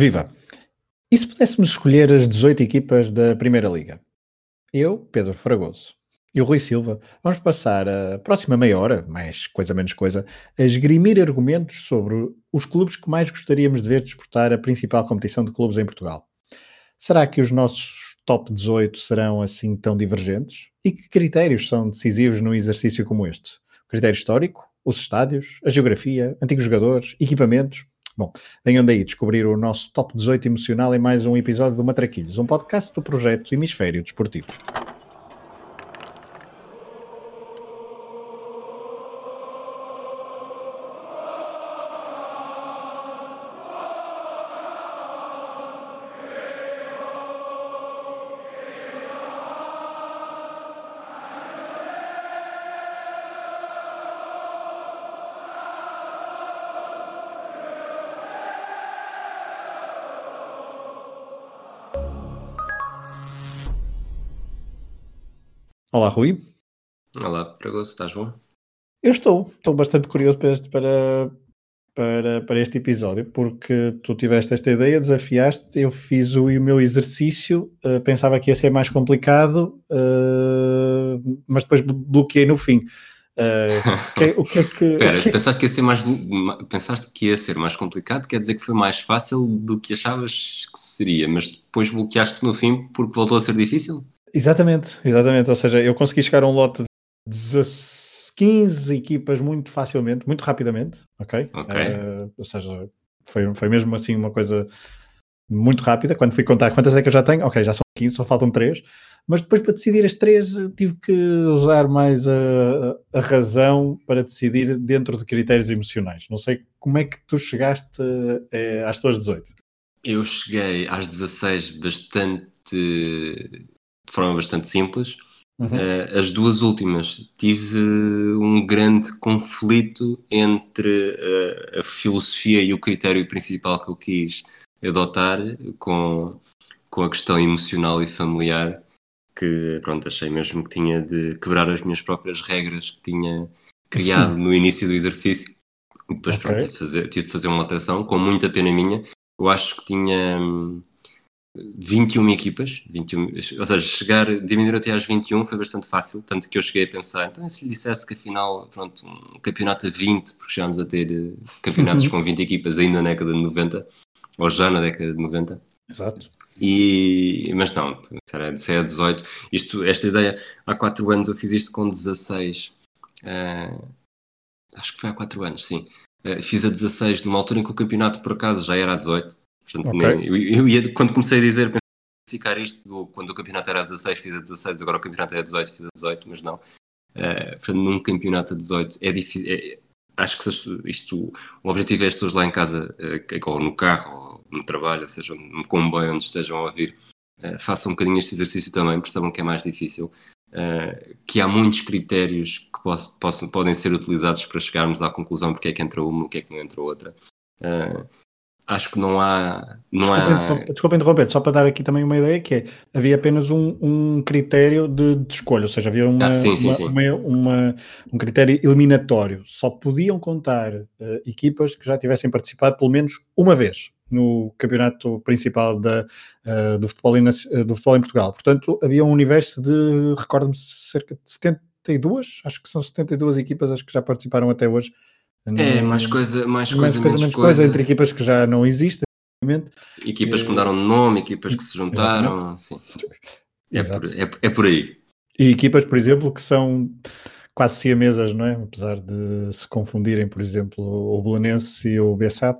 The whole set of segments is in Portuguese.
Viva! E se pudéssemos escolher as 18 equipas da Primeira Liga? Eu, Pedro Fragoso, e o Rui Silva, vamos passar a próxima meia hora, mais coisa menos coisa, a esgrimir argumentos sobre os clubes que mais gostaríamos de ver disputar a principal competição de clubes em Portugal. Será que os nossos top 18 serão assim tão divergentes? E que critérios são decisivos num exercício como este? O critério histórico? Os estádios? A geografia? Antigos jogadores? Equipamentos? Bom, venham daí descobrir o nosso top 18 emocional em mais um episódio do Matraquilhos, um podcast do projeto Hemisfério Desportivo. Rui. Olá, Pragoso, estás bom? Eu estou, estou bastante curioso para este, para, para, para este episódio, porque tu tiveste esta ideia, desafiaste, eu fiz o, o meu exercício, uh, pensava que ia ser mais complicado, uh, mas depois bloqueei no fim. Uh, que, o que é que. Espera, que... pensaste que ia ser mais pensaste que ia ser mais complicado, quer dizer que foi mais fácil do que achavas que seria, mas depois bloqueaste no fim porque voltou a ser difícil? Exatamente, exatamente. Ou seja, eu consegui chegar a um lote de 15 equipas muito facilmente, muito rapidamente, ok? Ok. Uh, ou seja, foi, foi mesmo assim uma coisa muito rápida. Quando fui contar quantas é que eu já tenho, ok, já são 15, só faltam 3. Mas depois para decidir as 3 tive que usar mais a, a razão para decidir dentro de critérios emocionais. Não sei como é que tu chegaste é, às tuas 18. Eu cheguei às 16 bastante de forma bastante simples. Uhum. Uh, as duas últimas tive um grande conflito entre uh, a filosofia e o critério principal que eu quis adotar com, com a questão emocional e familiar que pronto, achei mesmo que tinha de quebrar as minhas próprias regras que tinha criado no início do exercício e depois okay. pronto, tive de, fazer, tive de fazer uma alteração com muita pena minha eu acho que tinha hum, 21 equipas, 21, ou seja, chegar, diminuir até às 21 foi bastante fácil, tanto que eu cheguei a pensar, então se lhe dissesse que afinal, pronto, um campeonato a 20, porque chegámos a ter eh, campeonatos com 20 equipas ainda na década de 90, ou já na década de 90. Exato. E, mas não, era de 6 a 18. Isto, esta ideia, há 4 anos eu fiz isto com 16, uh, eh, acho que foi há 4 anos, sim. Uh, fiz a 16 numa altura em que o campeonato por acaso já era a 18 Portanto, okay. nem, eu, eu ia, quando comecei a dizer, ficar isto, do, quando o campeonato era a 16, fiz a 16, agora o campeonato é a 18, fiz a 18, mas não. Uh, portanto, num campeonato a 18 é difícil. É, acho que isto, o objetivo é as pessoas lá em casa, uh, ou no carro, ou no trabalho, ou seja, no comboio, onde estejam a ouvir, uh, façam um bocadinho este exercício também, percebam que é mais difícil. Uh, que há muitos critérios que posso, posso, podem ser utilizados para chegarmos à conclusão porque é que entra uma, porque é que não entra outra. Uh, acho que não há. Não desculpa, há... Interromper, desculpa interromper, só para dar aqui também uma ideia, que é, havia apenas um, um critério de, de, escolha, ou seja, havia uma, ah, sim, sim, uma, sim. Uma, uma, um critério eliminatório. Só podiam contar uh, equipas que já tivessem participado pelo menos uma vez no campeonato principal da, uh, do, futebol em, uh, do futebol em Portugal. Portanto, havia um universo de, recordo-me, cerca de 72, acho que são 72 equipas as que já participaram até hoje é, mais coisa, mais, mais coisa, menos, menos coisa. coisa. entre equipas que já não existem. Equipas que eh, mudaram de nome, equipas que se juntaram, sim. É por, é, é por aí. E equipas, por exemplo, que são quase siamesas, não é? Apesar de se confundirem, por exemplo, o Belenense e o Bessado.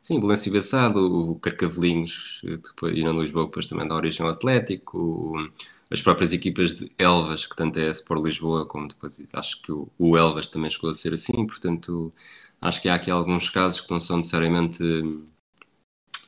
Sim, o Belenense e o Bessado, o Carcavelinhos, depois, e no Lisboa, depois também da origem Atlético, as próprias equipas de Elvas, que tanto é a Sport Lisboa como depois acho que o, o, Elvas também chegou a ser assim, portanto acho que há aqui alguns casos que não são necessariamente,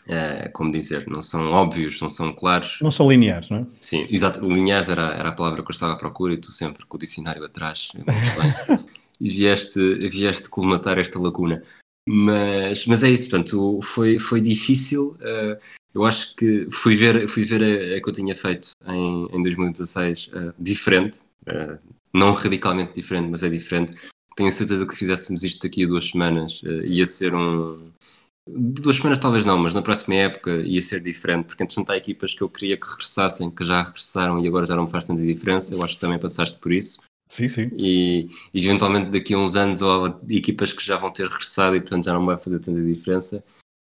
é, como dizer, não são óbvios, não são claros. Não são lineares, não é? Sim, exato, lineares era, era a palavra que eu estava à procura e tu sempre com o dicionário atrás, e vieste, vieste colmatar esta lacuna. Mas, mas é isso, portanto, foi, foi difícil. Uh, eu acho que fui ver, fui ver a, a que eu tinha feito em, em 2016 uh, eh, diferente, uh, não radicalmente diferente, mas é diferente. Tenho certeza que fizéssemos isto daqui a duas semanas uh, ia ser um duas semanas talvez não, mas na próxima época ia ser diferente, porque entretanto há equipas que eu queria que regressassem, que já regressaram e agora já não faz tanta diferença. Eu acho que também passaste por isso. Sim, sim. E, e eventualmente daqui a uns anos ou equipas que já vão ter regressado e portanto já não vai fazer tanta diferença.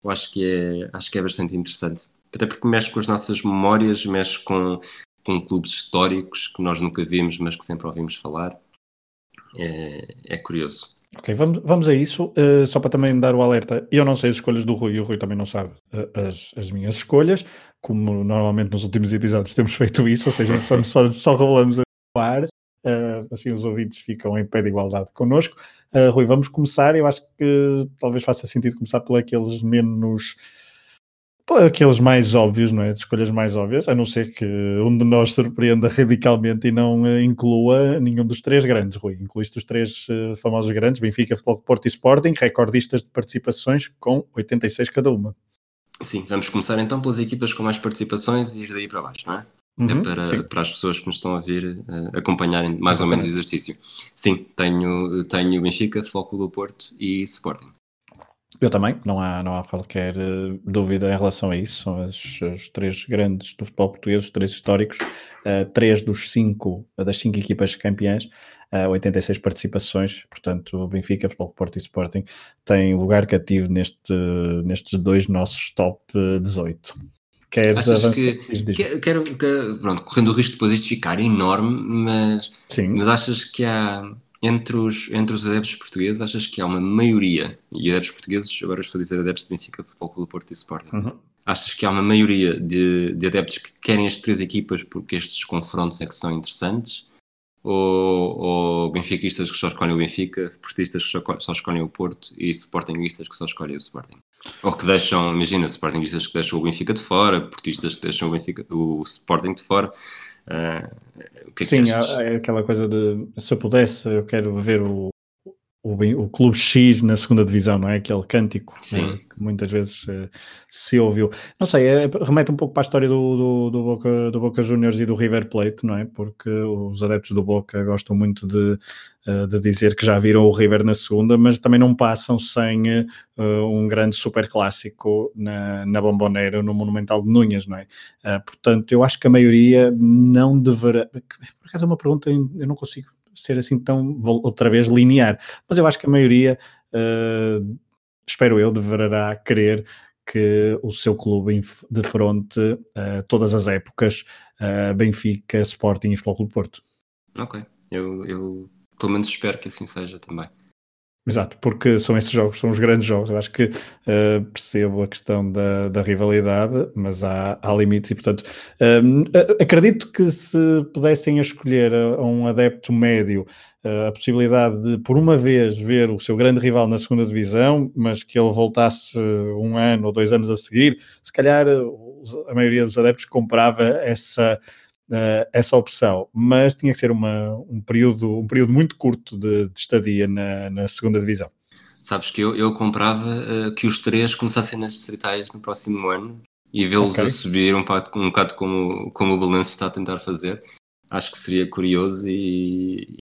Eu acho que é, acho que é bastante interessante. Até porque mexe com as nossas memórias, mexe com, com clubes históricos que nós nunca vimos, mas que sempre ouvimos falar. É, é curioso. Ok, vamos, vamos a isso. Uh, só para também dar o alerta, eu não sei as escolhas do Rui e o Rui também não sabe uh, as, as minhas escolhas, como normalmente nos últimos episódios temos feito isso, ou seja, só, só, só revelamos a ar. Uh, assim os ouvintes ficam em pé de igualdade connosco. Rui, vamos começar. Eu acho que talvez faça sentido começar por aqueles menos aqueles mais óbvios, não é? De escolhas mais óbvias, a não ser que um de nós surpreenda radicalmente e não uh, inclua nenhum dos três grandes, Rui. Incluíste os três uh, famosos grandes, Benfica, Futebol Porto e Sporting, recordistas de participações com 86 cada uma. Sim, vamos começar então pelas equipas com mais participações e ir daí para baixo, não é? Uhum, é para, para as pessoas que nos estão a vir uh, acompanharem mais Exatamente. ou menos o exercício. Sim, tenho, tenho Benfica, Foco do Porto e Sporting. Eu também, não há, não há qualquer uh, dúvida em relação a isso. São as, os três grandes do futebol português, os três históricos, uh, três dos cinco, das cinco equipas campeãs, uh, 86 participações, portanto, Benfica, Futebol Porto e Sporting têm lugar cativo neste, nestes dois nossos top 18. Queres Achas avançar? Que. Que, quero, que, pronto, correndo o risco de depois isto ficar enorme, mas, Sim. mas achas que há entre os, entre os adeptos portugueses, achas que há uma maioria, e adeptos portugueses, agora estou a dizer adeptos de Benfica, Futebol Clube Porto e Sporting, uhum. achas que há uma maioria de, de adeptos que querem as três equipas porque estes confrontos é que são interessantes? Ou, ou benfiquistas que só escolhem o Benfica, portistas que só, só escolhem o Porto e sportinguistas que só escolhem o Sporting? Ou que deixam, imagina, sportinguistas que deixam o Benfica de fora, portistas que deixam o, Benfica, o Sporting de fora. Uh, que é Sim, que é aquela coisa de se eu pudesse, eu quero ver o, o, o Clube X na segunda divisão, não é? Aquele cântico né, que muitas vezes uh, se ouviu. Não sei, é, remete um pouco para a história do, do, do, Boca, do Boca Juniors e do River Plate, não é? Porque os adeptos do Boca gostam muito de eh, de dizer que já viram o River na segunda, mas também não passam sem uh, um grande super clássico na, na Bomboneira, no Monumental de Núñez, não é? Uh, portanto, eu acho que a maioria não deverá. Por acaso é uma pergunta, eu não consigo ser assim tão, outra vez, linear, mas eu acho que a maioria, uh, espero eu, deverá querer que o seu clube de fronte uh, todas as épocas, uh, Benfica, Sporting e Futebol Clube Porto. Ok, eu, eu pelo menos espero que assim seja também. Exato, porque são esses jogos, são os grandes jogos. Eu acho que uh, percebo a questão da, da rivalidade, mas há, há limites e, portanto, um, acredito que se pudessem escolher a, a um adepto médio uh, a possibilidade de, por uma vez, ver o seu grande rival na segunda divisão, mas que ele voltasse um ano ou dois anos a seguir, se calhar a maioria dos adeptos comprava essa uh, essa opção, mas tinha que ser uma, um, período, um período muito curto de, de estadia na, na, segunda divisão. Sabes que eu, eu comprava uh, que os três começassem nas distritais no próximo ano e vê-los okay. a subir um bocado, um bocado como, como o Balanço está a tentar fazer. Acho que seria curioso e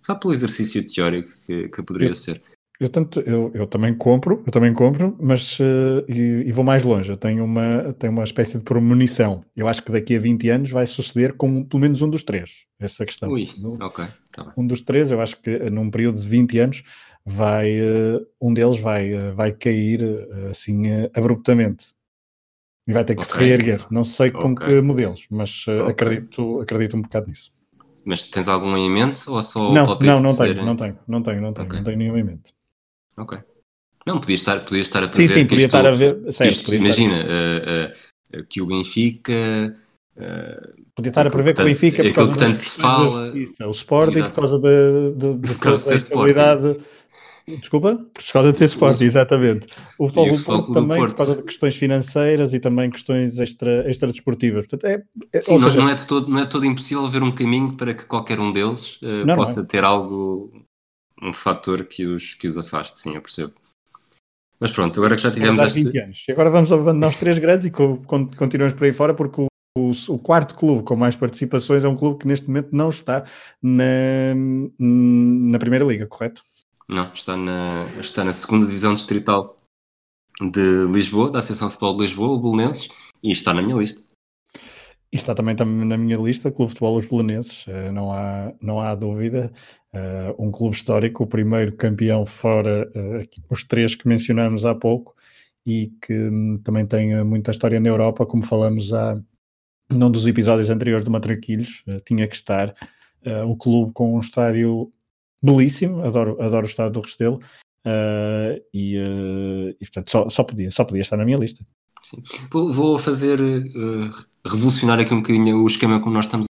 só pelo exercício teórico que, que poderia eu, ser. Eu, tanto, eu, eu também compro, eu também compro, mas uh, e, e, vou mais longe. Eu tenho uma, tenho uma espécie de premonição. Eu acho que daqui a 20 anos vai suceder com pelo menos um dos três. Essa questão. Ui, no, ok. Tá um dos três, eu acho que eh, num período de 20 anos vai uh, um deles vai, uh, vai cair assim abruptamente e vai ter que okay. se reerguer. Não sei com okay. que modelos, mas okay. acredito, acredito um bocado nisso. Mas tens algum em mente ou só não, o não, não tenho, não tenho, não tenho, não tenho, não tenho nenhum em mente. Ok. Não, podia estar, podia estar a prever. Sim, sim, podia estar a ver. Imagina que o Benfica. Podia estar a prever que o Benfica, por causa que tanto se fala. O Sporting, por causa de, de, de, de estabilidade. Desculpa? Por causa de ser Sporting, exatamente. O futebol do Porto também, Porto. por causa de questões financeiras e também questões extra, extra desportivas. Portanto, é, é, Sim, seja... não, é todo, não é todo impossível ver um caminho para que qualquer um deles uh, não, possa não é. ter algo um fator que os, que os afaste, sim, eu percebo. Mas pronto, agora que já tivemos este... 20 anos. E agora vamos abandonar os três grandes e continuamos por aí fora porque o, o, o, quarto clube com mais participações é um clube que neste momento não está na, na Primeira Liga, correto? Não, está na, está na segunda divisão distrital de Lisboa, da Associação de Futebol de Lisboa, o Belenenses, e está na minha lista. E está também, também na minha lista, Clube de Futebol Os Belenenses, uh, não, há, não há dúvida. Uh, um clube histórico, o primeiro campeão fora uh, os três que mencionamos há pouco e que um, também tem muita história na Europa, como falamos há, num dos episódios anteriores do Matraquilhos, tinha que estar o clube com um estádio belíssimo, adoro, adoro o estádio do Restelo, e, e, portanto só, só, podia, só podia estar na minha lista. Sim. Vou, fazer uh, revolucionar aqui um bocadinho o esquema como nós estamos.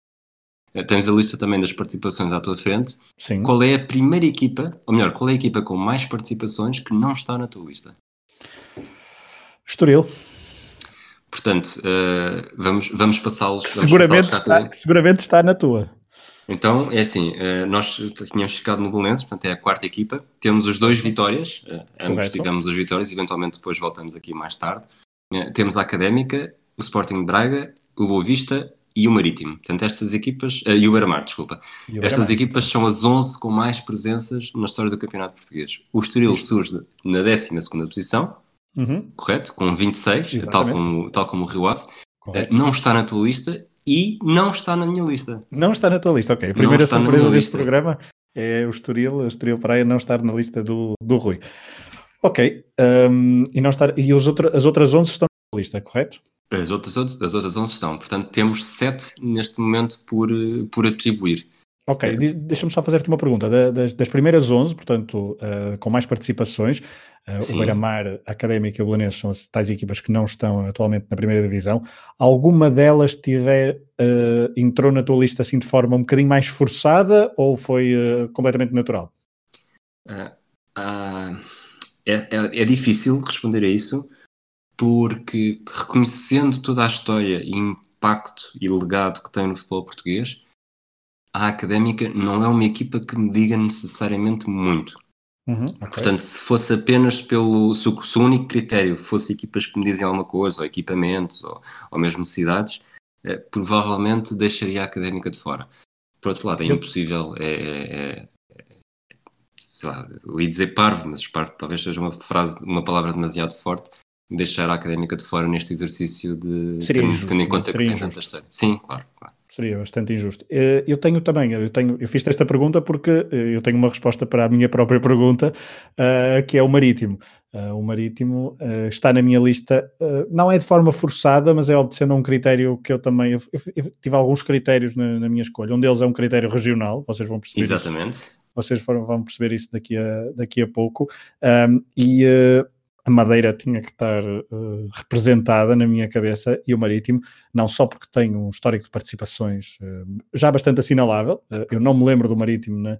Uh, tens a lista também das participações à tua frente. Sim. Qual é a primeira equipa, ou melhor, qual é a equipa com mais participações que não está na tua lista? Estoril. Portanto, uh, vamos, vamos passá-los. Seguramente, está, seguramente está na tua. Então, é assim, nós tínhamos ficado no Belenenses, portanto é a quarta equipa, temos os dois vitórias, ambos Correto. tivemos as vitórias, eventualmente depois voltamos aqui mais tarde. Eh, temos a Académica, o Sporting de Braga, o Boa Vista e o Marítimo. Portanto, estas equipas, uh, e o Beira-Mar, desculpa. Estas equipas são as 11 com mais presenças na história do Campeonato Português. O Estoril surge na 12 posição, uhum. correto? Com 26, tal como, tal como o Rio Ave. Uh, não está na tua lista e não está na minha lista. Não está na tua lista, ok. A primeira surpresa deste lista. programa é o Estoril, o Estoril Praia não estar na lista do, do Rui. Ok. Um, e estar, e outra, as outras 11 estão na lista, correto? As outras, as outras 11 estão. Portanto, temos 7 neste momento por, por atribuir. Ok, é. deixa-me só fazer-te uma pergunta. Das, das, primeiras 11, portanto, uh, com mais participações, uh, o Beira-Mar, a Académica e o Belenenses são as tais equipas que não estão atualmente na primeira divisão. Alguma delas tiver, uh, entrou na tua lista assim de forma um bocadinho mais forçada ou foi completamente natural? Uh, é, é, é difícil responder a isso, porque reconhecendo toda a história e impacto e legado que tem no futebol português, a Académica não é uma equipa que me diga necessariamente muito. Uhum, okay. Portanto, se fosse apenas pelo. Se o, se o, único critério fosse equipas que me dizem alguma coisa, ou equipamentos, ou, ou mesmo cidades, eh, provavelmente deixaria a Académica de fora. Por outro lado, é impossível, é, é, sei lá, eu ia dizer parvo, mas parvo talvez seja uma frase, uma palavra demasiado forte, deixar a académica de fora neste exercício de Seria tendo, injusto, tendo em conta que tem tanta história. Sim, claro, claro. Seria bastante injusto. Eh, eu tenho também, eu, tenho, eu fiz esta pergunta porque eh, eu tenho uma resposta para a minha própria pergunta, uh, que é o Marítimo. O Marítimo está na minha lista, não é de forma forçada, mas é obedecendo a um critério que eu também. Eu tive alguns critérios na, na, minha escolha. Um deles é um critério regional, vocês vão perceber. Exatamente. Isso vocês foram, vão perceber isso daqui a, daqui a pouco. Um, e uh, a Madeira tinha que estar uh, representada na minha cabeça e o Marítimo, não só porque tem um histórico de participações uh, já bastante assinalável, eu não me lembro do Marítimo na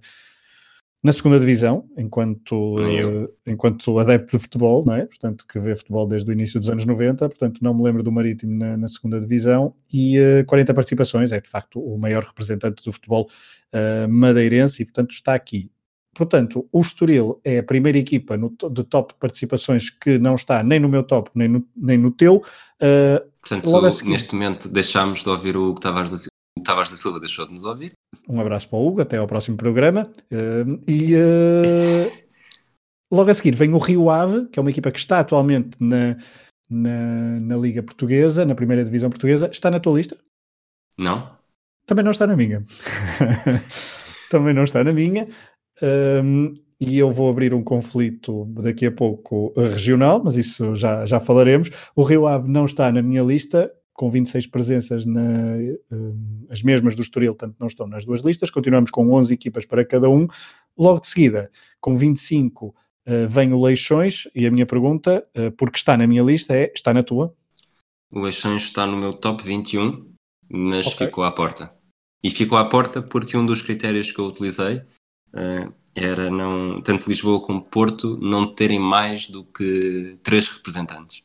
na segunda divisão, enquanto, uh, enquanto adepto de futebol, não é? Portanto, que vê futebol desde o início dos anos 90, portanto, não me lembro do Marítimo na, na segunda divisão e uh, eh, 40 participações, é de facto o maior representante do futebol uh, madeirense e, portanto, está aqui. Portanto, o Estoril é a primeira equipa no, de top participações que não está nem no meu top, nem no, nem no teu. portanto, seguir... neste momento deixámos de ouvir o que estavas a o Tavares da Silva deixou de nos ouvir. Um abraço para o Hugo, até ao próximo programa. Uh, e uh, logo a seguir vem o Rio Ave, que é uma equipa que está atualmente na, na, na, Liga Portuguesa, na primeira divisão portuguesa. Está na tua lista? Não. Também não está na minha. Também não está na minha. Um, e eu vou abrir um conflito daqui a pouco regional, mas isso já, já falaremos. O Rio Ave não está na minha lista, com 26 presenças, na, uh, as mesmas do Estoril, tanto não estão nas duas listas, continuamos com 11 equipas para cada um. Logo de seguida, com 25, uh, eh, vem o Leixões, e a minha pergunta, uh, porque está na minha lista, é: está na tua? O Leixões está no meu top 21, mas okay. ficou à porta. E ficou à porta porque um dos critérios que eu utilizei uh, era não, tanto Lisboa como Porto não terem mais do que três representantes.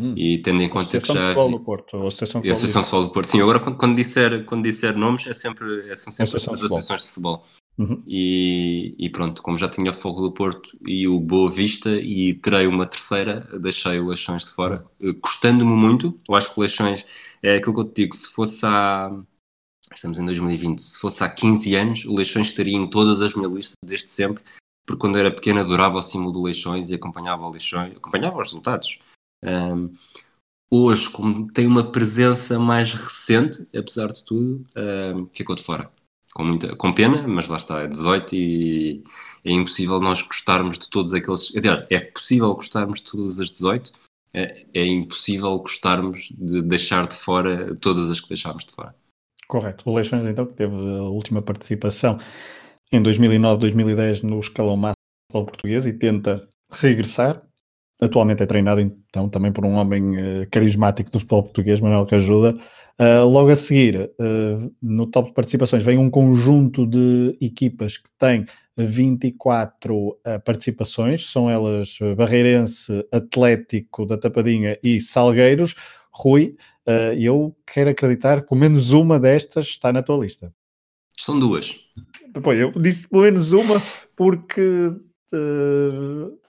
Hum. E tendo em conta que já. Associação do Porto. Ou Associação de Associação de Futebol do Porto. Sim, agora quando, quando, disser, quando disser nomes, é sempre, é, são sempre Associação as associações de futebol. Uhum. E, e, pronto, como já tinha o Fogo do Porto e o Boa Vista e terei uma terceira, deixei o Leixões de fora, custando-me muito. Eu acho que o Leixões é aquilo que eu te digo, se fosse há. Estamos em 2020, se fosse há 15 anos, o Leixões estaria em todas as minhas listas desde sempre, porque quando era pequeno adorava o símbolo do Leixões e acompanhava o Leixões, acompanhava os resultados. Um, hoje, como tem uma presença mais recente, apesar de tudo, um, ficou de fora. Com, muita, com pena, mas lá está, é 18 e é impossível nós gostarmos de todos aqueles. É possível gostarmos de todas as 18, é, é impossível gostarmos de deixar de fora todas as que deixámos de fora. Correto. O Leixões, então, que teve a última participação em 2009, 2010 no escalão máximo português e tenta regressar. Atualmente é treinado então também por um homem uh, carismático do futebol português, Manuel Cajuda. Uh, logo a seguir, uh, no top de participações, vem um conjunto de equipas que tem 24 participações, são elas Barreirense, Atlético da Tapadinha e Salgueiros. Rui, eu quero acreditar que pelo menos uma destas está na tua lista. São duas. Pô, eu disse pelo menos uma porque. Uh,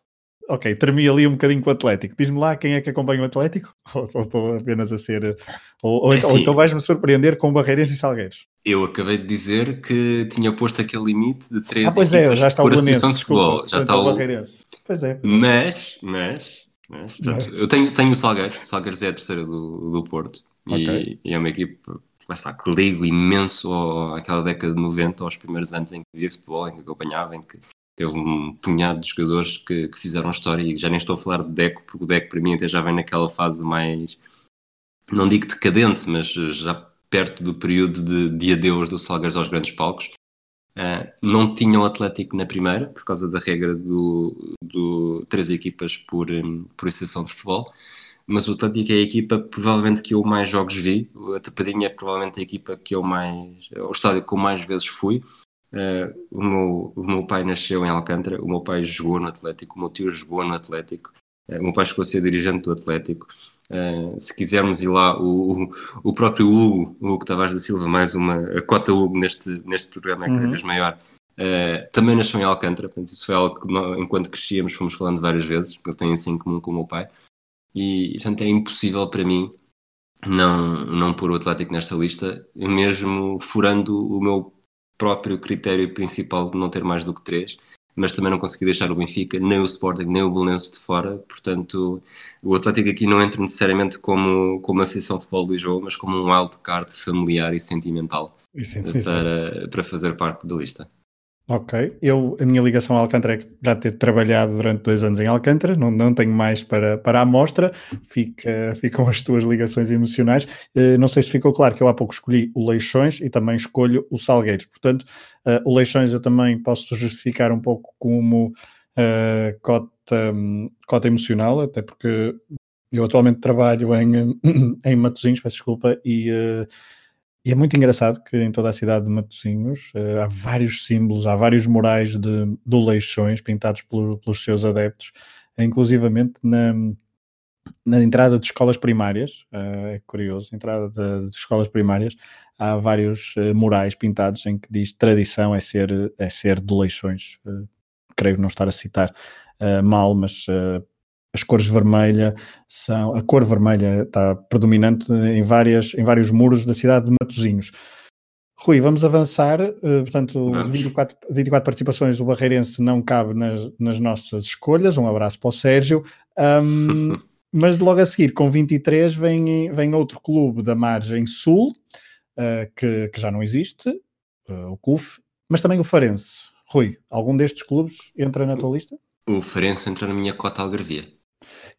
ok, termi ali um bocadinho com o Atlético. Diz-me lá quem é que acompanha o Atlético? Ou, ou estou apenas a ser. Ou, ou, é então, ou então vais-me surpreender com Barreirense e Salgueiros. Eu acabei de dizer que tinha posto aquele limite de três ah, pois é, já está o de futebol. Já está o Barreirense. Pois é. Mas, mas, mas, mas. eu tenho, tenho o Salgueiros. O Salgueiros é a terceira do, do Porto. Okay. E, e é uma equipe lá está, que ligo imenso ao, àquela década de 90, aos primeiros anos em que via futebol, em que acompanhava, em que teve um punhado de jogadores que, que fizeram história e já nem estou a falar de Deco, porque o Deco para mim até já vem naquela fase mais, não digo decadente, mas já perto do período de, de adeus do Salgueiros aos grandes palcos. Uh, não tinha o Atlético na primeira, por causa da regra do, do três equipas por, um, por exceção de futebol mas o Atlético é a equipa provavelmente que eu mais jogos vi. A Tapadinha é provavelmente a equipa que eu mais. O estádio que eu mais vezes fui. Uh, o, meu, o meu pai nasceu em Alcântara, o meu pai jogou no Atlético, o meu tio jogou no Atlético, uh, o meu pai chegou a ser dirigente do Atlético. Uh, se quisermos ir lá, o, o próprio Hugo, o Hugo Tavares da Silva, mais uma a cota Hugo neste, neste programa é cada uhum. vez maior, também nasceu em Alcântara, portanto, isso foi algo que nós, enquanto crescíamos fomos falando várias vezes, porque ele tem assim em comum com o meu pai e portanto é impossível para mim não, não pôr o Atlético nesta lista, mesmo furando o meu próprio critério principal de não ter mais do que três, mas também não consegui deixar o Benfica, nem o Sporting, nem o Belenense de fora, portanto o Atlético aqui não entra necessariamente como, como Associação de Futebol de Lisboa, mas como um wildcard familiar e sentimental é para, para fazer parte da lista. Ok, eu, a minha ligação a Alcântara é já ter trabalhado durante dois anos em Alcântara, não, não tenho mais para, para a amostra, Fica, ficam as tuas ligações emocionais. Uh, não sei se ficou claro que eu há pouco escolhi o Leixões e também escolho o Salgueiros, portanto, uh, o Leixões eu também posso justificar um pouco como uh, cota, cota emocional, até porque eu atualmente trabalho em, em Matosinhos, peço desculpa, e e é muito engraçado que em toda a cidade de Matosinhos uh, há vários símbolos, há vários murais de, de Leixões pintados por, pelos seus adeptos, inclusivamente na, na entrada de escolas primárias, uh, é curioso, entrada de, de, escolas primárias, há vários uh, murais pintados em que diz tradição é ser, é ser de Leixões. creio não estar a citar mal, mas as cores vermelha são a cor vermelha está predominante em várias em vários muros da cidade de Matosinhos. Rui, vamos avançar. Uh, portanto, vamos. 24, 24 participações, o Barreirense não cabe nas, nas nossas escolhas. Um abraço para o Sérgio. Um, mas logo a seguir, com 23, vem, vem outro clube da margem sul, uh, que, que, já não existe, uh, o CUF, mas também o Farense. Rui, algum destes clubes entra na tua lista? O Farense entra na minha cota algarvia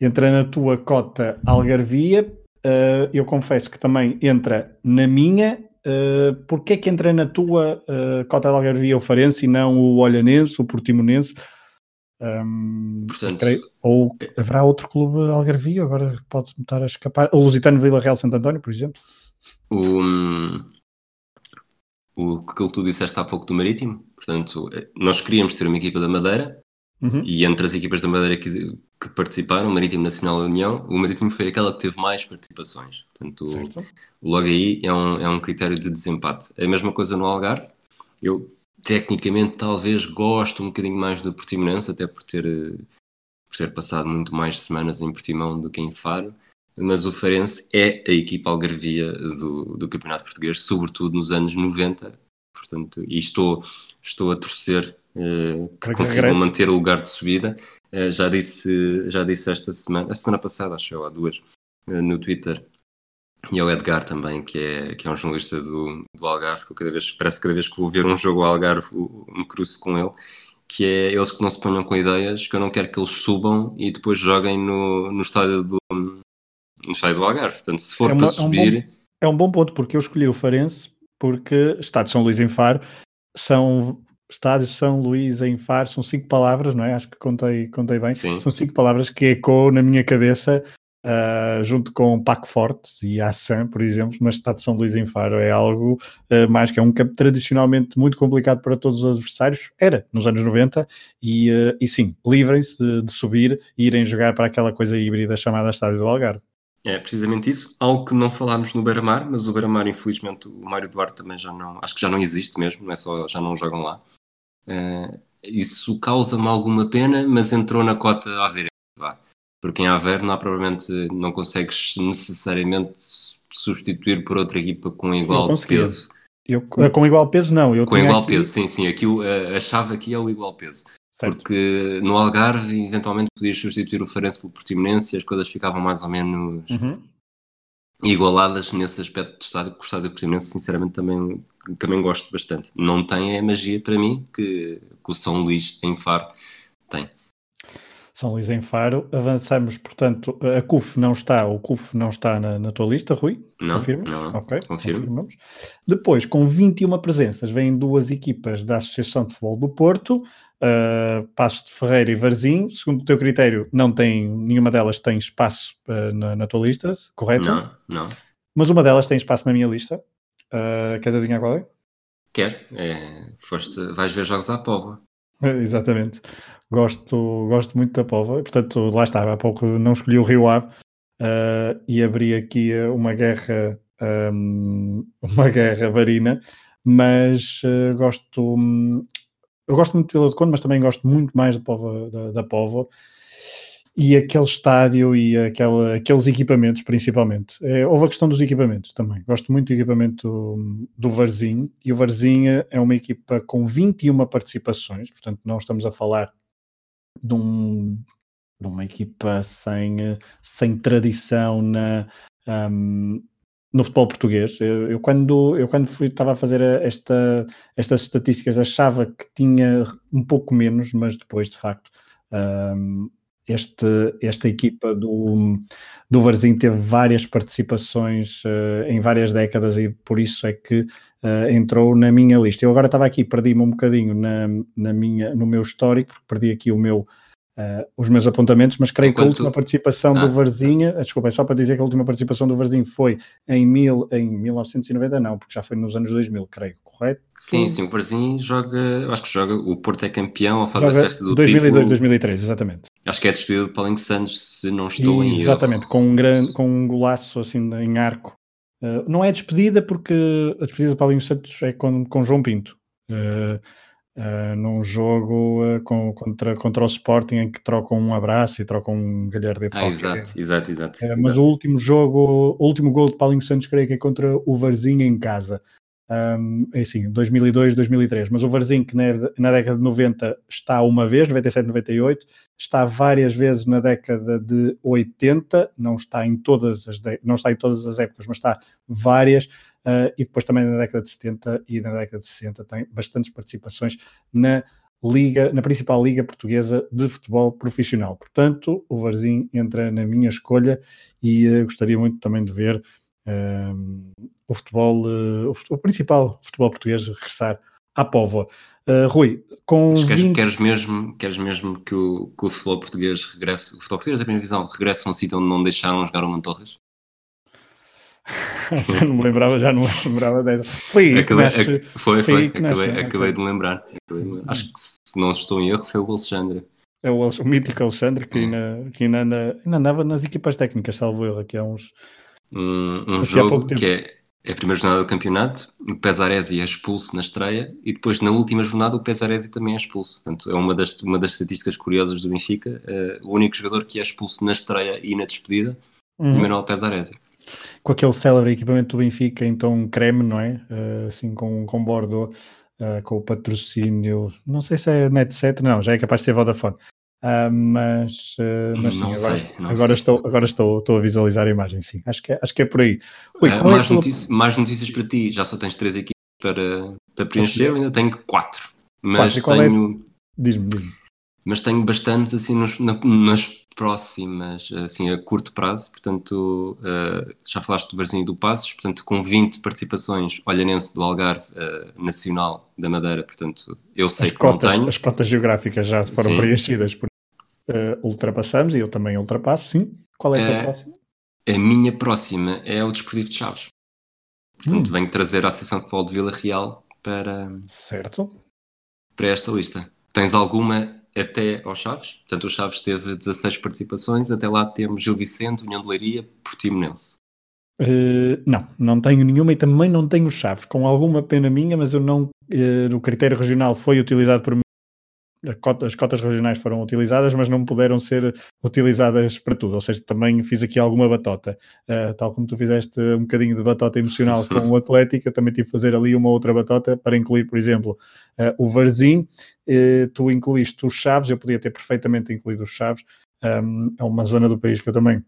entra na tua cota Algarvia. Uh, eu confesso que também entra na minha. Uh, Porquê é que entra na tua uh, cota de Algarvia o Farense e não o Olhanense, o Portimonense? Um, Portanto, creio, ou haverá outro clube Algarvia agora pode estar a escapar? O Lusitano Vila Real Santo António, por exemplo? O, o que tu disseste há pouco do Marítimo, portanto, nós queríamos ter uma equipa da Madeira uhum. e entre as equipas da Madeira que, que participaram, o Marítimo Nacional da União, o Marítimo foi aquela que teve mais participações. Portanto, certo. logo aí é um, é um critério de desempate. É a mesma coisa no Algarve. Eu, tecnicamente, talvez gosto um bocadinho mais do Portimonense, até por ter, por ter passado muito mais semanas em Portimão do que em Faro. Mas o Farense é a equipa algarvia do, do Campeonato Português, sobretudo nos anos 90. Portanto, e estou, estou a torcer que consigam manter o lugar de subida. Uh, já, disse, já disse esta semana, a semana passada, acho eu, há duas, uh, no Twitter, e ao Edgar também, que é, que é um jornalista do, do Algarve, que cada vez, parece que cada vez que vou ver um jogo ao Algarve me cruzo com ele, que é eles que não se ponham com ideias, que eu não quero que eles subam e depois joguem no, no estádio do no estádio do Algarve. Portanto, se for é uma, para subir... É um, bom, é um bom ponto, porque eu escolhi o Farense porque Estádio São Luís em Faro são Estádio São Luís em Faro, são cinco palavras, não é? Acho que contei, contei bem. Sim. São cinco palavras que ecoam na minha cabeça Uh, junto com Paco Fortes e Assan, por exemplo, mas Estado de São Luís em Faro é algo uh, mais que é um campo tradicionalmente muito complicado para todos os adversários, era nos anos 90, e, uh, e sim, livrem-se de, de, subir e irem jogar para aquela coisa híbrida chamada Estádio do Algarve. É precisamente isso, algo que não falámos no Beira-Mar, mas o Beira-Mar, infelizmente, o Mário Duarte também já não, acho que já não existe mesmo, não é só, já não jogam lá. Isso causa-me alguma pena, mas entrou na cota a ver porque em Aveiro não provavelmente, não consegues necessariamente substituir por outra equipa com igual peso. Eu, com igual peso não. Eu com igual aqui... peso, sim, sim. Aqui, a, a chave aqui é o igual peso. Certo. Porque no Algarve, eventualmente, podias substituir o Farense pelo Portimonense e as coisas ficavam mais ou menos uhum. Igualadas nesse aspecto de estádio, porque o estádio Portimonense, sinceramente, também, também gosto bastante. Não tem a magia para mim que, que o São Luís em Faro tem. São Luís em Faro. Avançamos, portanto, a CUF não está, o CUF não está na, na tua lista, Rui? Não, Confirmas? não. Ok, Confirmo. confirmamos. Depois, com 21 presenças, vêm duas equipas da Associação de Futebol do Porto, uh, Passos de Ferreira e Varzim. Segundo o teu critério, não tem, nenhuma delas tem espaço uh, na, na, tua lista, correto? Não, não. Mas uma delas tem espaço na minha lista. Uh, queres adivinhar qual é? Quer. É, foste, vais ver jogos à pova. Exatamente. Gosto, gosto muito da Pova, portanto, lá estava, há pouco não escolhi o Rio Ave uh, e abri aqui uma guerra, um, uma guerra varina, mas uh, gosto, um, eu gosto muito de Vila de Conde, mas também gosto muito mais da Pova, da, da e aquele estádio e aquela, aqueles equipamentos, principalmente. É, houve a questão dos equipamentos também. Gosto muito do equipamento do, do Varzim, e o Varzim é uma equipa com 21 participações, portanto, não estamos a falar de, um, de uma equipa sem, sem tradição na, um, no futebol português. Eu, eu, quando, eu quando fui, estava a fazer esta, estas estatísticas achava que tinha um pouco menos, mas depois de facto um, este, esta equipa do, do Varzim teve várias participações uh, em várias décadas e por isso é que uh, entrou na minha lista. Eu agora estava aqui, perdi-me um bocadinho na, na minha, no meu histórico, perdi aqui o meu, uh, os meus apontamentos, mas creio Enquanto... que a última participação ah. do Varzinha, desculpa, é só para dizer que a última participação do Varzinho foi em, mil, em 1990, não, porque já foi nos anos 2000, creio, correto? Sim, sim, o Varzinho joga, acho que joga, o Porto é campeão ou faz joga a festa do 2002, título. 2003, exatamente. Acho que é despedido de Paulinho Santos, se não estou e, em Exatamente, com um, grande, com um golaço assim em arco Uh, não é despedida porque a despedida de Paulinho Santos é com, com João Pinto. Uh, uh, num jogo com, contra, contra o Sporting em que trocam um abraço e trocam um galhardete ah, exato, exato, exato, Mas o último jogo, o último gol de Paulinho Santos creio que é contra o Varzinho em casa. Um, é assim, 2002, 2003, mas o Varzim que na, na, década de 90 está uma vez, 97, 98, está várias vezes na década de 80, não está em todas as, não está em todas as épocas, mas está várias, uh, e depois também na década de 70 e na década de 60 tem bastantes participações na liga, na principal liga portuguesa de futebol profissional. Portanto, o Varzim entra na minha escolha e uh, gostaria muito também de ver o futebol, uh, o, futebol, o, principal futebol português regressar à Póvoa. Uh, Rui, com. Mas queres, 20... queres, mesmo, queres mesmo que o, que o futebol português regresse, o futebol português da primeira visão, regresse a um sítio onde não deixaram jogar o Mantorras? já não me lembrava, já não lembrava dessa. Foi acabei, nasce, foi, foi, foi acabei, acabei, acabei, de lembrar. Acho que se não estou em erro foi o Alexandre. É o, o mítico Alexandre que, ainda, que ainda, anda, ainda andava nas equipas técnicas, salvo erro, aqui há uns, um, um jogo que é, é, a primeira jornada do campeonato, o Pesaresi é expulso na estreia e depois na última jornada o Pesaresi também é expulso. Portanto, é uma das, uma das estatísticas curiosas do Benfica. Uh, o único jogador que é expulso na estreia e na despedida, uhum. Manuel Pesaresi. Com aquele célebre equipamento do Benfica, então creme, não é? Uh, assim com, com bordo uh, com o patrocínio, não sei se é Net7, não, já é capaz de ser Vodafone. Uh, mas, uh, mas sim, agora, sei, agora estou, agora estou, estou a visualizar a imagem, sim. Acho que é, acho que é por aí. Ui, uh, mais, é notícias, mais, notícias para ti, já só tens três equipes para, para preencher, eu ainda tenho quatro. Mas quatro, é tenho. É... Diz-me, diz-me. Mas tenho bastantes assim nos, na, nas próximas, assim a curto prazo, portanto, já falaste do Varzinho do Passos, portanto, com 20 participações, Olhanense do Algarve Nacional da Madeira, portanto, eu sei as que cotas, não tenho. As cotas geográficas já foram sim. preenchidas, por, uh, ultrapassamos e eu também ultrapasso, sim. Qual é a tua próxima? A minha próxima é o Desportivo de Chaves. Portanto, hum. venho trazer a Associação de Futebol de Vila Real para, certo. para esta lista. Tens alguma até aos Chaves. Portanto, o Chaves teve 16 participações, até lá temos Gil Vicente, União de Leiria, Portimonense. Uh, não, não tenho nenhuma e também não tenho Chaves, com alguma pena minha, mas eu não, uh, no critério regional foi utilizado por mim as cotas regionais foram utilizadas, mas não puderam ser utilizadas para tudo. Ou seja, também fiz aqui alguma batota. Uh, tal como tu fizeste um bocadinho de batota emocional com o Atlético, eu também tive que fazer ali uma outra batota para incluir, por exemplo, uh, o Varzim. Uh, tu incluíste os Chaves, eu podia ter perfeitamente incluído os Chaves. Um, é uma zona do país que eu também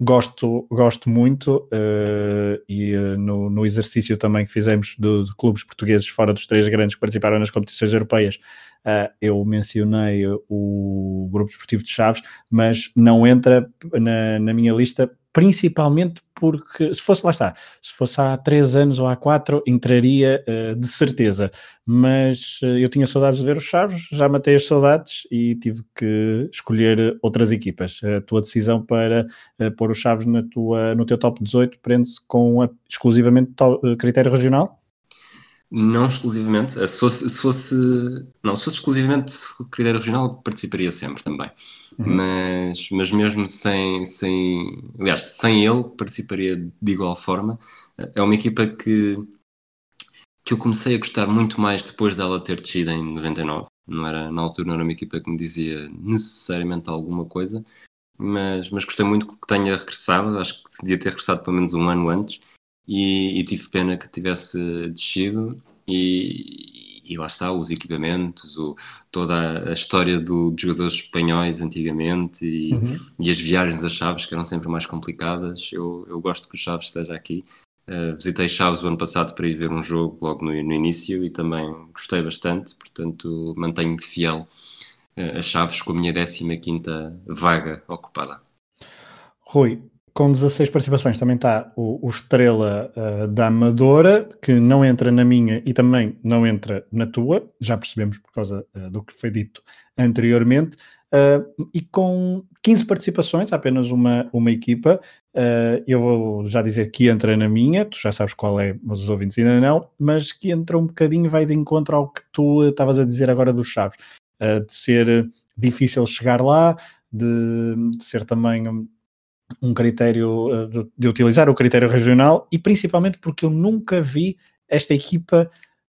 gosto, gosto muito uh, e uh, no, no, exercício também que fizemos de, de, clubes portugueses fora dos três grandes que participaram nas competições europeias, uh, eu mencionei o Grupo Esportivo de Chaves, mas não entra na, na minha lista principalmente porque, se fosse, lá está, se fosse há três anos ou há quatro, entraria uh, de certeza, mas uh, eu tinha saudades de ver os Chaves, já matei as saudades e tive que escolher outras equipas. A tua decisão para uh, pôr os Chaves na tua, no teu top 18 prende-se com a, exclusivamente to, critério regional? Não exclusivamente, se fosse, se fosse, não, se fosse exclusivamente critério regional, participaria sempre também. Uhum. Mas, mas mesmo sem, sem, aliás, sem ele, participaria de igual forma. É uma equipa que, que eu comecei a gostar muito mais depois dela ter descido em 99. Não era, na altura não era uma equipa que me dizia necessariamente alguma coisa, mas, mas gostei muito que tenha regressado. Acho que devia ter regressado pelo menos um ano antes e, e tive pena que tivesse descido e, e lá está, os equipamentos, o, toda a história do, dos jogadores espanhóis antigamente e, uhum. e, as viagens a Chaves que eram sempre mais complicadas. Eu, eu gosto que o Chaves esteja aqui. Uh, visitei Chaves o ano passado para ir ver um jogo logo no, no início e também gostei bastante, portanto mantenho-me fiel uh, a Chaves com a minha 15 vaga ocupada. Rui, com 16 participações. Também está o, o Estrela uh, da Amadora, que não entra na minha e também não entra na tua, já percebemos por causa uh, do que foi dito anteriormente, uh, e com 15 participações, apenas uma, uma equipa, eu vou já dizer que entra na minha, tu já sabes qual é, mas os ouvintes ainda não, mas que entra um bocadinho, vai de encontro ao que tu estavas a dizer agora dos Chaves, de ser difícil chegar lá, de, de ser também um critério eh, de, de, utilizar o critério regional e principalmente porque eu nunca vi esta equipa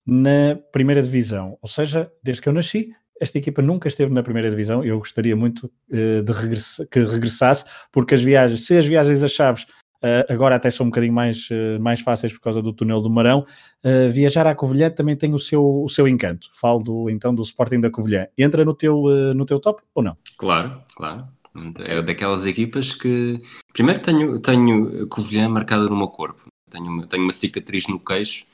na primeira divisão, ou seja, desde que eu nasci, esta equipa nunca esteve na primeira divisão. Eu gostaria muito uh, de regress que regressasse, porque as viagens, se as viagens a Chaves uh, agora até são um bocadinho mais, uh, mais fáceis por causa do túnel do Marão, viajar à Covilhã também tem o seu, o seu encanto. Falo do, então do Sporting da Covilhã. Entra no teu, no teu top ou não? Claro, claro. É daquelas equipas que. Primeiro tenho, tenho Covilhã marcada no meu corpo. Tenho uma, tenho uma cicatriz no queixo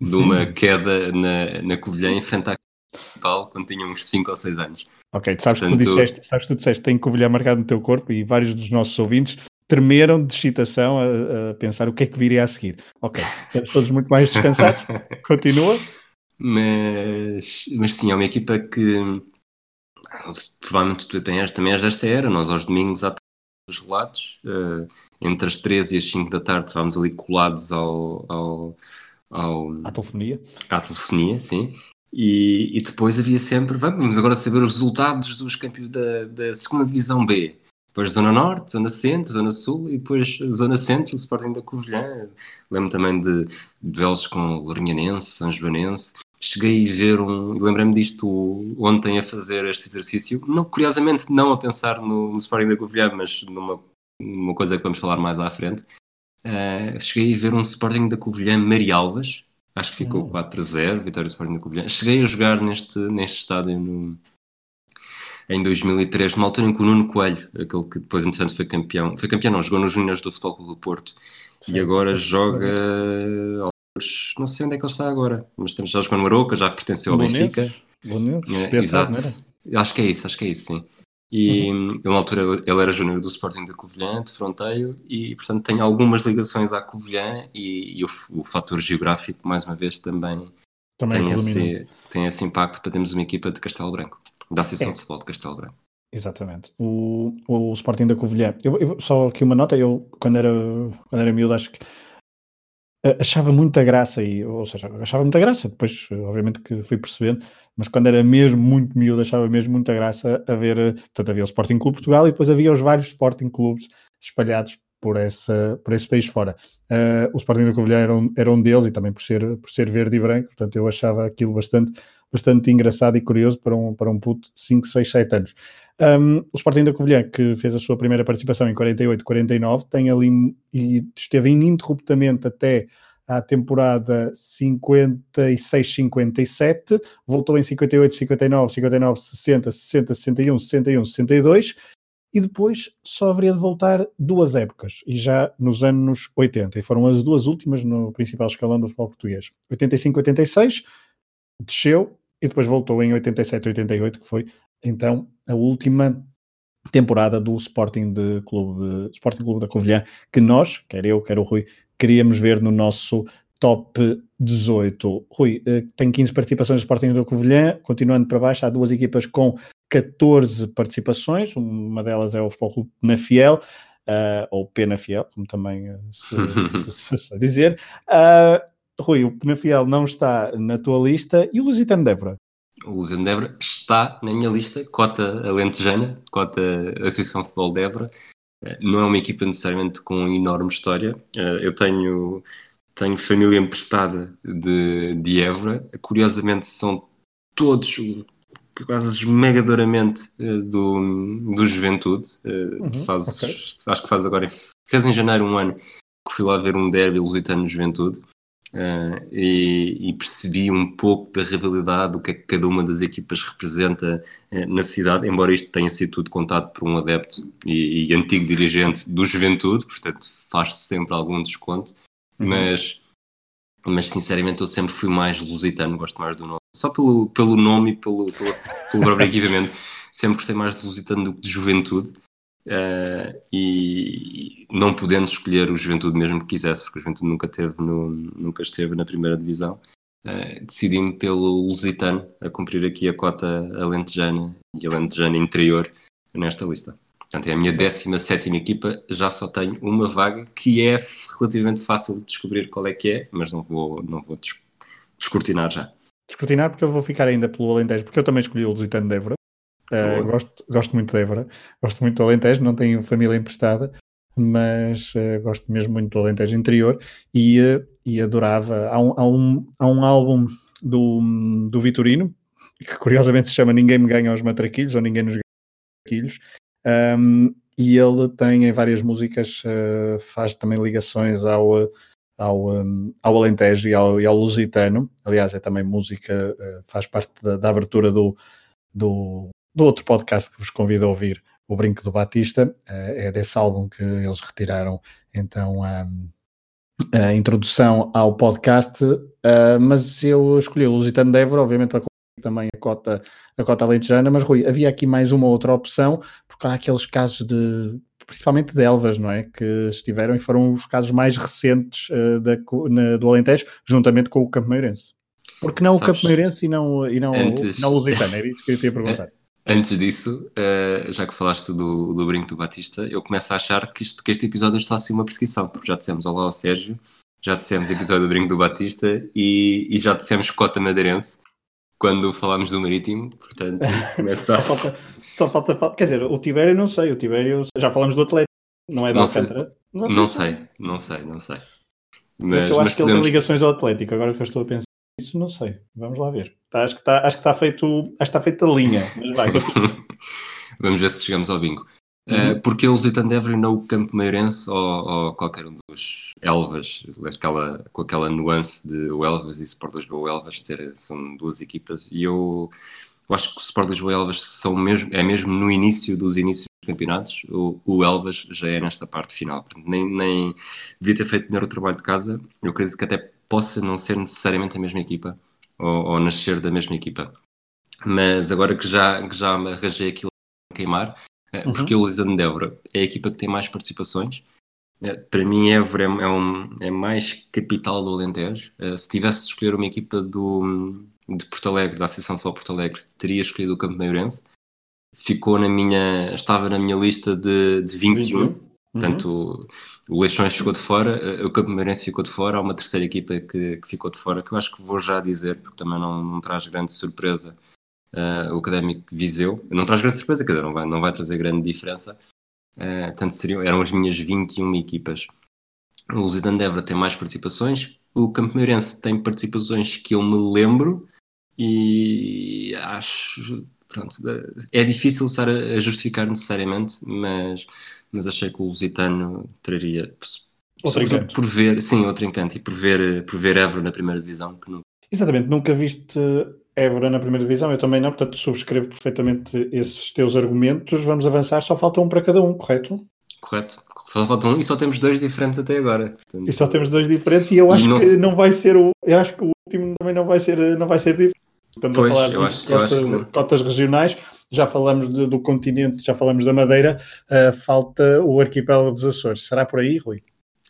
de uma queda na, na Covilhã em frente à capital quando tinha uns 5 ou 6 anos. Ok, tu sabes Portanto, que tu disseste, sabes que tu disseste tem Covilhã marcado no teu corpo e vários dos nossos ouvintes tremeram de excitação a, a pensar o que é que viria a seguir. Ok, estamos todos muito mais descansados. Continua. Mas, mas sim, é uma equipa que provavelmente tu também és, também és desta era, nós aos domingos há os relatos, uh, entre as 13 e as 5 da tarde estávamos ali colados ao, ao, ao, à telefonia. À telefonia, sim. E, e, depois havia sempre, vamos agora saber os resultados dos campeões da, da segunda divisão B. Depois Zona Norte, Zona Centro, Zona Sul e depois Zona Centro, o Sporting da Covilhã. Lembro também de duelos com Lourinhanense, São Joanense cheguei a ver um. Lembrei-me disto ontem a fazer este exercício. Não, curiosamente, não a pensar no, no Sporting da Covilhã, mas numa, numa coisa que vamos falar mais à frente. Uh, cheguei a ver um Sporting da Covilhã Marialvas, Acho que ficou 4-0, vitória do Sporting da Covilhã. Cheguei a jogar neste, neste estádio no, em 2003, numa altura em que o Nuno Coelho, aquele que depois, entretanto, foi campeão, foi campeão, não, jogou nos Júniores do Futebol Clube do Porto Sim, e agora joga. Não sei onde é que ele está agora, mas já jogou no Aroca, já pertenceu ao Benfica. É, exato. Acho que é isso, acho que é isso, sim. E uhum. na altura ele era júnior do Sporting da Covilhã, de Fronteio, e portanto tem algumas ligações à Covilhã e, e o, o fator geográfico, mais uma vez, também, também tem, esse, tem esse impacto para termos uma equipa de Castelo Branco, da Associação é. de Futebol de Castelo Branco. Exatamente. O, o Sporting da Covilhã, eu, eu, só aqui uma nota, eu quando era, quando era miúdo acho que achava muita graça, e, ou seja, achava muita graça, depois obviamente que fui percebendo, mas quando era mesmo muito miúdo achava mesmo muita graça a ver, portanto havia o Sporting Clube Portugal e depois havia os vários Sporting Clubes espalhados por, essa, por esse país fora. Uh, o Sporting da Covilhã era um, era um deles e também por ser, por ser verde e branco, portanto eu achava aquilo bastante, bastante engraçado e curioso para um, para um puto de 5, 6, 7 anos. Um, o Sporting da Covilhã, que fez a sua primeira participação em 48, 49, tem ali e esteve ininterruptamente até à temporada 56-57, voltou em 58, 59, 59, 60, 60, 61, 61, 62 e depois só haveria de voltar duas épocas, e já nos anos 80, e foram as duas últimas no principal escalão do futebol português. 85-86, desceu, e depois voltou em 87-88, que foi então a última temporada do Sporting, de Clube, Sporting Clube da Covilhã, que nós, quer eu, quer o Rui, queríamos ver no nosso top 18. Rui, eh, tem 15 participações do Sporting da Covilhã, continuando para baixo, há duas equipas com 14 participações, uma delas é o Futebol Clube na Fiel, uh, ou Pena Fiel, como também eh, se, se, se, se dizer. Uh, Rui, o Penafiel não está na tua lista e o Lusitano Débora? O Lusitano Débora está na minha lista, cota alentejana, cota Associação de Futebol Débora. Eh, não é uma equipa necessariamente com enorme história. Eh, eu tenho, tenho família emprestada de, de Évora. Curiosamente, são todos, quase esmagadoramente, eh, do, do Juventude. Uhum, faz, okay. Acho que faz agora, fez em janeiro um ano que fui lá ver um derby lusitano-juventude. Uh, e, e, percebi um pouco da rivalidade, o que é que cada uma das equipas representa uh, na cidade, embora isto tenha sido tudo contado por um adepto e, e antigo dirigente do Juventude, portanto faz-se sempre algum desconto, uhum. mas, mas sinceramente eu sempre fui mais lusitano, gosto mais do nome, só pelo, pelo nome e pelo, pelo, pelo próprio equipamento, sempre gostei mais de lusitano do que de juventude. Uh, e não podendo escolher o Juventude mesmo que quisesse, porque o Juventude nunca, teve no, nunca esteve na primeira divisão, uh, decidi-me pelo Lusitano a cumprir aqui a cota alentejana e alentejana interior nesta lista. Portanto, é a minha 17 equipa, já só tenho uma vaga que é relativamente fácil de descobrir qual é que é, mas não vou, não vou descortinar já. Descortinar porque eu vou ficar ainda pelo Alentejo, porque eu também escolhi o Lusitano de Évora Uh, gosto, gosto muito de Évora, gosto muito do Alentejo, não tenho família emprestada, mas uh, gosto mesmo muito do Alentejo interior e, uh, e adorava. Há um, há, um, há um álbum do, do Vitorino que curiosamente se chama Ninguém Me Ganha aos Matraquilhos ou Ninguém Nos Ganha aos Matraquilhos. Um, e ele tem em várias músicas, faz também ligações ao, ao, um, ao Alentejo e ao, e ao Lusitano. Aliás, é também música, faz parte da, da abertura do, do, do outro podcast que vos convido a ouvir, O Brinco do Batista, eh, é desse álbum que eles retiraram então a, a introdução ao podcast, eh, mas eu escolhi o Lusitano de Évora, obviamente para também a cota, a cota alentejana, mas Rui, havia aqui mais uma outra opção, porque há aqueles casos de principalmente de Elvas, não é? Que estiveram e foram os casos mais recentes uh, da, na, do Alentejo, juntamente com o Campo Meirense. Porque não Sabes, o Campo Meirense e não, e não, antes... não o Lusitano? Era isso que eu te ia perguntar. Antes disso, uh, já que falaste do, do Brinco do Batista, eu começo a achar que, isto, que este episódio está a ser uma perseguição, porque já dissemos olá ao Sérgio, já dissemos episódio do Brinco do Batista e, e já dissemos cota madeirense quando falámos do Marítimo, portanto começa a... só, falta, só falta, quer dizer, o Tibério não sei, o Tibério, já falamos do Atlético, não é da Alcântara? Não, sei, não sei, não sei. Mas, eu acho que podemos... ele tem ligações ao Atlético, agora que eu estou a pensar. Isso não sei. Vamos lá ver. Tá, acho que está tá feito, acho que está feita a linha. Mas vai, Vamos ver se chegamos ao bingo. Uhum. Uh, porque o Lusitano de Évora e não o Campo Meirense ou, ou, qualquer um dos Elvas, aquela, com aquela nuance de o Elvas e Sport Lisboa Elvas, ser, são duas equipas, e eu, eu acho que o Sport Lisboa Elvas são mesmo, é mesmo no início dos inícios dos campeonatos, o, o Elvas já é nesta parte final, Portanto, nem, nem devia ter feito melhor o trabalho de casa, eu acredito que até possa não ser necessariamente a mesma equipa, ou, ou nascer da mesma equipa, mas agora que já, que já arranjei aquilo a queimar, eh, uhum. porque o Lisandro de Évora é a equipa que tem mais participações. Eh, para mim, Évora é, é, um, é mais capital do Alentejo. Eh, se tivesse de escolher uma equipa do, de Porto Alegre, da Associação de Futebol Porto Alegre, teria escolhido o Campo Maiorense. Ficou na minha, estava na minha lista de, de 21. Uhum. Portanto, o Leixões ficou de fora, o Campo Meirense ficou de fora, há uma terceira equipa que, que, ficou de fora, que eu acho que vou já dizer, porque também não, não traz grande surpresa uh, o Académico Viseu. Não traz grande surpresa, quer dizer, não vai, não vai trazer grande diferença. Uh, tanto seriam, eram as minhas 21 equipas. O Lusitano de Évora tem mais participações. O Campo Meirense tem participações que eu me lembro e acho. Pronto, é difícil estar a justificar necessariamente, mas, mas achei que o Lusitano traria. Outro encanto. Por ver, sim, outro encanto. E por ver, por ver Évora na primeira divisão. Que não... Exatamente, nunca viste Évora na primeira divisão, eu também não, portanto subscrevo perfeitamente esses teus argumentos. Vamos avançar, só falta um para cada um, correto? Correto. Só falta um e só temos dois diferentes até agora. Portanto... E só temos dois diferentes e eu acho e não que se... não vai ser o. Eu acho que o último também não vai ser, não vai ser diferente. Estamos pois, a falar de acho, cotas, cotas, regionais, já falamos de, do continente, já falamos da Madeira, uh, falta o arquipélago dos Açores. Será por aí, Rui?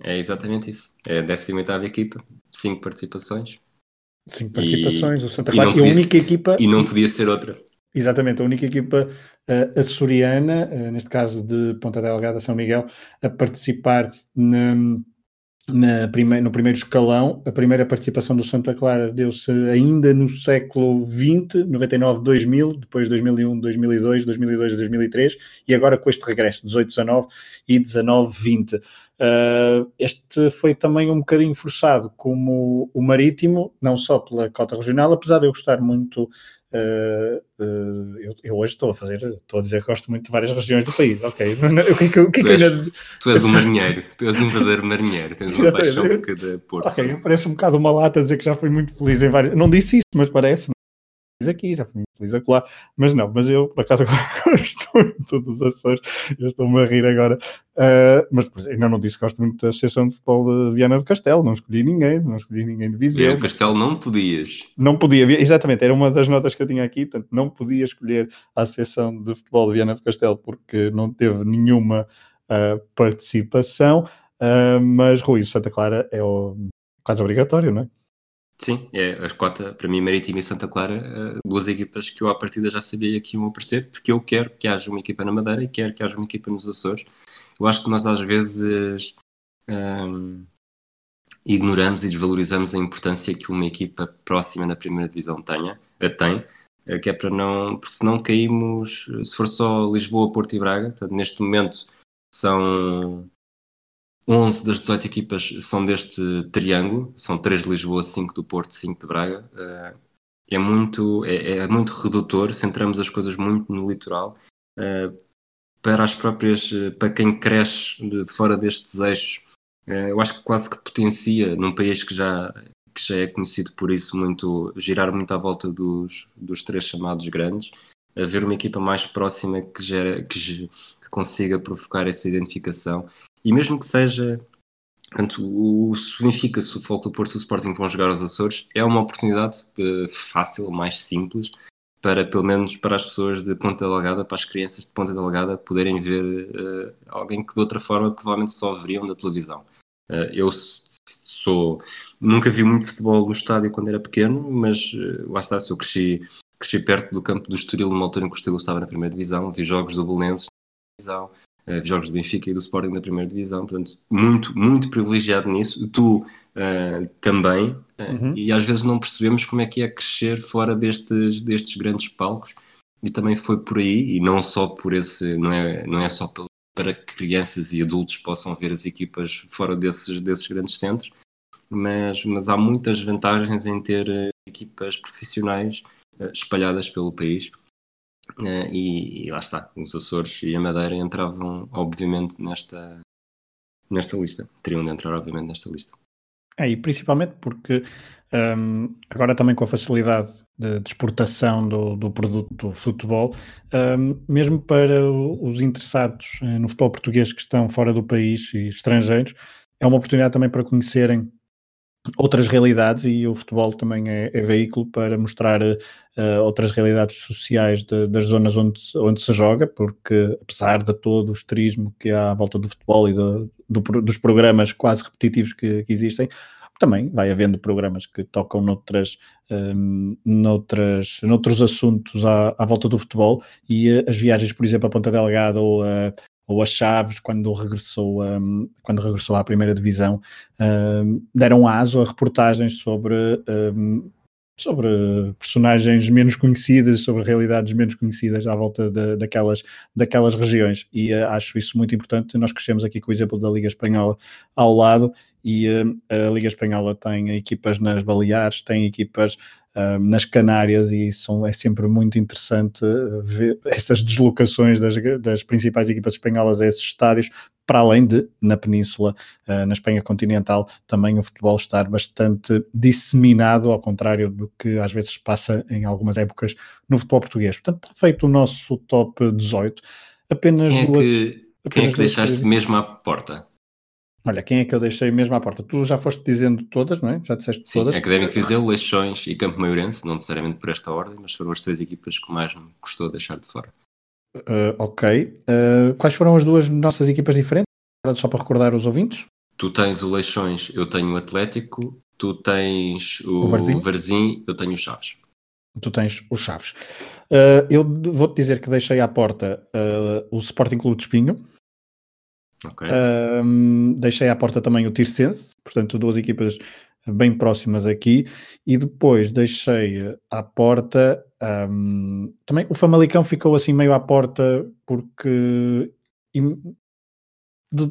É exatamente isso. É a 18 equipa, cinco participações. Cinco participações, e, o Santa Clara é a única equipa. E não podia ser outra. Exatamente, a única equipa uh, açoriana, uh, neste caso de Ponta Delgada, São Miguel, a participar na, na prime no primeiro escalão. A primeira participação do Santa Clara deu-se ainda no século XX, 99, 2000, depois 2001, 2002, 2002, 2003 e agora com este regresso, 18, 19 e 19, 20. Uh, este foi também um bocadinho forçado como o Marítimo, não só pela cota regional, apesar de eu gostar muito. Uh, eu, eu, hoje estou a fazer, estou a dizer que gosto muito de várias regiões do país, ok? O que, que, que, tu, és, ainda... tu és um marinheiro, tu és um verdadeiro marinheiro, tens uma paixão por cada porto. Ok, parece um bocado uma lata dizer que já fui muito feliz em várias. Não disse isso, mas parece aqui, já fui muito feliz acolá, mas não, mas eu por acaso gosto muito dos Açores, eu estou-me a rir agora, uh, mas ainda não disse que gosto muito da Associação de Futebol de Viana do Castelo, não escolhi ninguém, não escolhi ninguém de Viseu. Do Castelo não podias. Não podia, exatamente, era uma das notas que eu tinha aqui, portanto não podia escolher a Associação de Futebol de Viana do Castelo porque não teve nenhuma uh, participação, uh, mas Rui, Santa Clara é o, quase obrigatório, não é? Sim, é a cota, para mim, Marítimo e Santa Clara, eh, duas equipas que eu à partida já sabia que iam aparecer, porque eu quero que haja uma equipa na Madeira e quero que haja uma equipa nos Açores. Eu acho que nós às vezes hum, ignoramos e desvalorizamos a importância que uma equipa próxima na primeira divisão tenha, tem, eh, que é para não, porque senão caímos, se for só Lisboa, Porto e Braga, portanto, neste momento são 11 das 18 equipas são deste triângulo, são 3 de Lisboa, 5 do Porto, 5 de Braga. Eh, é muito, é, é, muito redutor, centramos as coisas muito no litoral. Eh, para as próprias, eh, para quem cresce de fora destes eixos, eu acho que quase que potencia num país que já, que já é conhecido por isso muito, girar muito à volta dos, dos três chamados grandes, haver uma equipa mais próxima que, gera, que, que consiga provocar essa identificação e mesmo que seja Portanto, o, se o Benfica, se o Futebol Porto e o Sporting vão jogar aos Açores, é uma oportunidade uh, fácil, mais simples, para, pelo menos, para as pessoas de Ponta Delgada, para as crianças de Ponta Delgada, poderem ver uh, alguém que de outra forma provavelmente só veriam da televisão. Uh, eu sou... Nunca vi muito futebol no estádio quando era pequeno, mas lá está, eu cresci, cresci perto do campo do Estoril, numa altura em que o Estoril estava na primeira divisão, vi jogos do Belenenses na divisão, uh, jogos do Benfica e do Sporting na primeira divisão, portanto, muito, muito privilegiado nisso. Tu uh, também, uh, uhum. e às vezes não percebemos como é que é crescer fora destes, destes grandes palcos, e também foi por aí, e não só por esse, não é, não é só pelo, para que crianças e adultos possam ver as equipas fora desses, desses grandes centros, mas, mas há muitas vantagens em ter equipas profissionais espalhadas pelo país e, e, lá está, os Açores e a Madeira entravam, obviamente, nesta, nesta lista. Teriam de entrar, obviamente, nesta lista. É, e principalmente porque um, agora também com a facilidade de, de exportação do, do, produto do futebol, um, mesmo para os interessados eh, no futebol português que estão fora do país e estrangeiros, é uma oportunidade também para conhecerem outras realidades e o futebol também é, é veículo para mostrar uh, outras realidades sociais de, das zonas onde, onde se joga, porque apesar de todo o esterismo que há à volta do futebol e do, do, dos programas quase repetitivos que, que, existem, também vai havendo programas que tocam noutras, um, noutras, noutros assuntos à, à volta do futebol e uh, as viagens, por exemplo, a Ponta Delgada ou a, ou as Chaves, quando regressou, um, quando regressou à primeira divisão, um, deram aso a reportagens sobre, um, sobre personagens menos conhecidas, sobre realidades menos conhecidas à volta de, daquelas, daquelas regiões. E uh, acho isso muito importante. Nós crescemos aqui com o exemplo da Liga Espanhola ao lado, e uh, a Liga Espanhola tem equipas nas Baleares, tem equipas nas Canárias e são, é sempre muito interessante eh, ver essas deslocações das, das principais equipas espanholas a esses estádios, para além de, na Península, uh, na Espanha continental, também o futebol estar bastante disseminado, ao contrário do que às vezes passa em algumas épocas no futebol português. Portanto, está feito o nosso top 18. Apenas quem é duas. Que, quem é que deixaste mesmo à porta? Olha, quem é que eu deixei mesmo à porta? Tu já foste dizendo todas, não é? Já disseste Sim, todas? Académico Viseu, Leixões e Campo Maiorense, não necessariamente por esta ordem, mas foram as três equipas que mais me custou deixar de fora. Uh, ok. Uh, quais foram as duas nossas equipas diferentes? Só para recordar os ouvintes. Tu tens o Leixões, eu tenho o Atlético, tu tens o, o Varzim. Varzim, eu tenho o Chaves. Tu tens o Chaves. Uh, eu vou-te dizer que deixei à porta o Sporting Clube de Espinho, Okay. Um, deixei à porta também o Tirsense, portanto, duas equipas bem próximas aqui, e depois deixei à porta um, também o Famalicão ficou assim meio à porta porque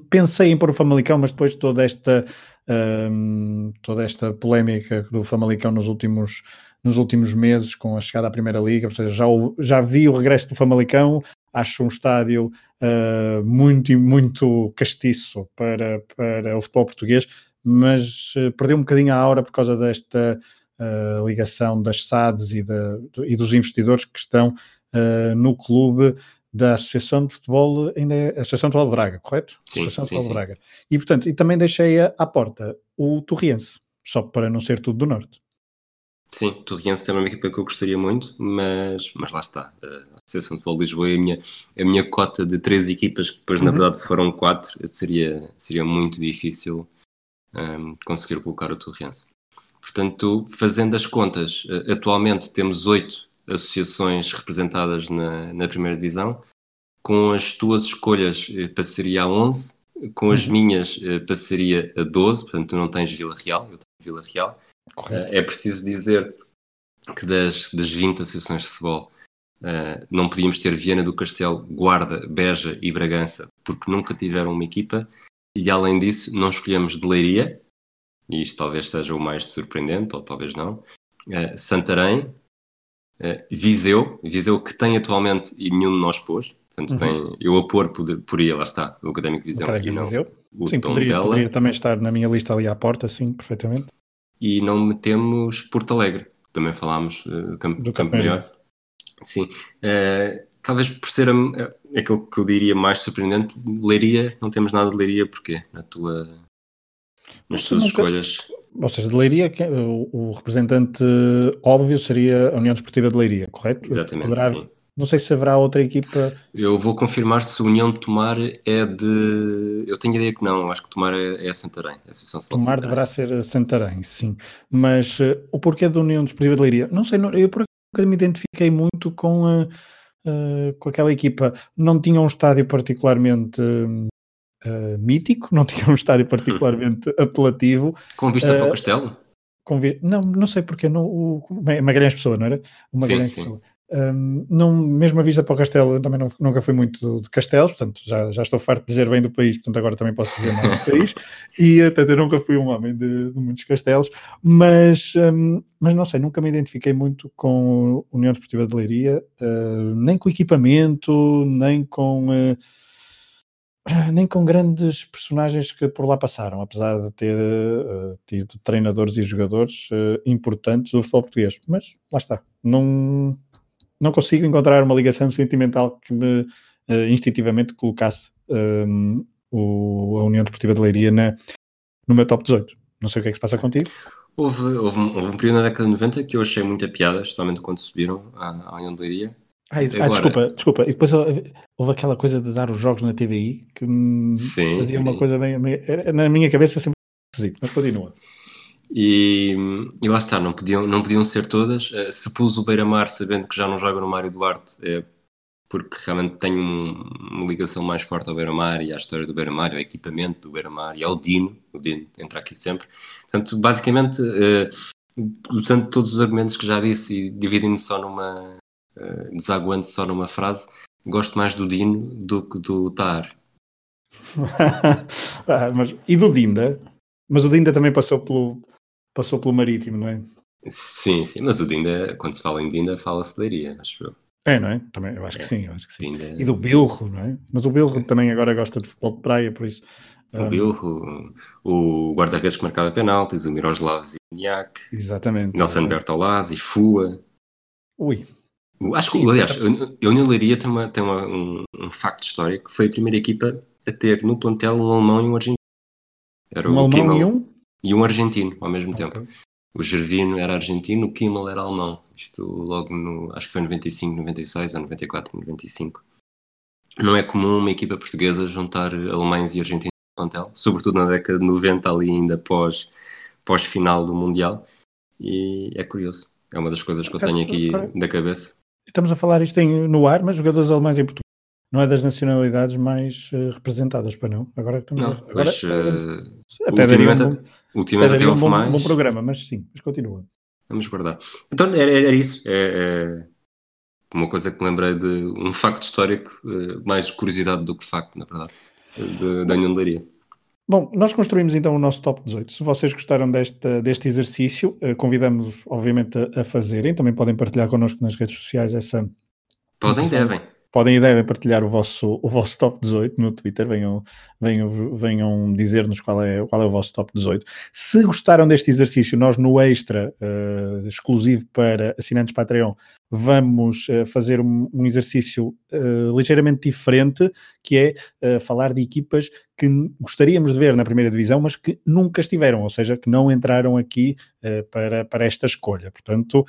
pensei em pôr o Famalicão, mas depois toda esta um, toda esta polémica do Famalicão nos últimos nos últimos meses com a chegada à Primeira Liga, ou seja, já, já vi o regresso do Famalicão, acho um estádio uh, muito, muito castiço para, para o futebol português, mas uh, perdeu um bocadinho a aura por causa desta uh, ligação das SADs e, e, dos investidores que estão no clube da Associação de Futebol, ainda é Associação de Futebol de Braga, correto? Sim, Associação de Futebol de Braga. E portanto, e também deixei à porta o Torriense, só para não ser tudo do Norte. Sim, Torriense também é uma equipa que eu gostaria muito, mas, mas lá está. A Associação de Futebol de Lisboa é a minha, a minha cota de três equipas, que depois uhum. na verdade foram quatro, seria, seria muito difícil um, conseguir colocar o Torriense. Portanto, fazendo as contas, eh, atualmente temos oito associações representadas na, na primeira divisão, com as tuas escolhas eh, passaria a 11, com as uhum. minhas eh, passaria a 12, portanto tu não tens Vila Real, eu tenho Vila Real, Correto. É preciso dizer que das, das 20 associações de futebol uh, não podíamos ter Viana do Castelo, Guarda, Beja e Bragança porque nunca tiveram uma equipa e além disso não escolhemos de Leiria, e isto talvez seja o mais surpreendente, ou talvez não, uh, Santarém, uh, Viseu, Viseu que tem atualmente e nenhum de nós pôs, portanto uhum. tem, eu a pôr aí, lá está, o Académico Viseu o Académico e não Viseu. o sim, poderia, poderia também estar na minha lista ali à porta, sim, perfeitamente e não metemos Porto Alegre, também falámos uh, campo, do Campo Maior. Sim, uh, talvez por ser uh, aquilo que eu diria mais surpreendente, Leiria, não temos nada de Leiria, porquê? Na tua, nas tuas nunca... escolhas. Ou seja, de Leiria, o, o representante óbvio seria a União Desportiva de Leiria, correto? Exatamente, Poderá... sim. Não sei se haverá outra equipa. Eu vou confirmar se a União de Tomar é de. Eu tenho ideia que não, acho que Tomar é, é a Santarém. A Associação de Tomar Santarém. deverá ser a Santarém, sim. Mas uh, o porquê da União Desportiva de Leiria? Não sei, não, eu por acaso me identifiquei muito com, a, uh, com aquela equipa. Não tinha um estádio particularmente. Uh, mítico, não tinha um estádio particularmente apelativo. Com vista para o castelo? Vi... Não, não sei porque, não, o Magalhães Pessoa, não era? O Magalhães sim, Pessoa. Sim. Um, não, mesmo a vista para o castelo, eu também não, nunca fui muito de castelos, portanto já, já estou farto de dizer bem do país, portanto agora também posso dizer mal do país, e portanto eu nunca fui um homem de, de muitos castelos, mas, um, mas não sei, nunca me identifiquei muito com a União Desportiva de Leiria, uh, nem com equipamento, nem com... Uh, nem com grandes personagens que por lá passaram, apesar de ter uh, tido treinadores e jogadores uh, importantes do futebol português. Mas lá está, não, não consigo encontrar uma ligação sentimental que me uh, instintivamente colocasse um, o, a União Desportiva de Leiria na, no meu top 18. Não sei o que é que se passa contigo. Houve, houve, um, houve um período na década de 90 que eu achei muita piada, especialmente quando subiram à, à União de Leiria. Ah, Agora... ah, desculpa, desculpa. E depois houve aquela coisa de dar os jogos na TVI que sim, fazia sim. uma coisa bem. Na minha cabeça sempre esquisito, mas continua. E, e, lá está, não podiam, não podiam ser todas. Eh, se pus o Beira-Mar sabendo que já não joga no Mário Duarte, é porque realmente tenho uma ligação mais forte ao Beira-Mar e à história do Beira-Mar, ao equipamento do Beira-Mar e ao Dino. O Dino entra aqui sempre. Portanto, basicamente, uh, usando todos os argumentos que já disse e dividindo só numa. Uh, desaguando só numa frase, gosto mais do Dino do que do Tar. ah, mas, e do Dinda? Mas o Dinda também passou pelo, passou pelo Marítimo, não é? Sim, sim, mas o Dinda, quando se fala em Dinda, fala-se de Leiria, acho eu. É, não é? Também, eu acho é. que sim, eu acho que sim. Dinda... E do Bilro, não é? Mas o Bilro também agora gosta de futebol de praia, por isso. O um... Bilro, o guarda-redes que marcava penaltis, o Miroslav Ziniak. Exatamente. Nelson Bertolazzi, Fua. Ui. Acho que, sim, aliás, a União Leiria tem, uma, tem uma, um, um facto histórico. Foi a primeira equipa a ter no plantel um alemão e um argentino. Era um alemão Kimmel, e um? E um argentino ao mesmo okay. tempo. O Gervino era argentino, o Kimmel era alemão. Isto logo no. Acho que foi 95, 96 ou 94, 95. Não é comum uma equipa portuguesa juntar alemães e argentinos no plantel, sobretudo na década de 90, ali ainda pós, pós final do Mundial. E é curioso. É uma das coisas que eu tenho aqui da cabeça. Estamos a falar isto em, no ar, mas jogadores alemães em Portugal não é das nacionalidades mais uh, representadas, para não? Agora estamos não, a, agora, mas, uh, até ultimamente, um bom, ultimamente até houve um bom, mais. bom programa, mas sim, mas continua. Vamos guardar. Então era, era isso. É, é, uma coisa que me lembrei de um facto histórico, uh, mais curiosidade do que facto, na verdade, da União de Bom, nós construímos então o nosso top 18. Se vocês gostaram deste, deste exercício, convidamos-vos, obviamente, a, a, fazerem. Também podem partilhar connosco nas redes sociais essa. Podem, devem podem e devem partilhar o vosso, o vosso top 18 no Twitter, venham, venham, venham dizer-nos qual é, qual é o vosso top 18. Se gostaram deste exercício, nós no extra, uh, exclusivo para assinantes Patreon, vamos uh, fazer um, um exercício uh, ligeiramente diferente, que é falar de equipas que gostaríamos de ver na primeira divisão, mas que nunca estiveram, ou seja, que não entraram aqui para, para esta escolha. Portanto,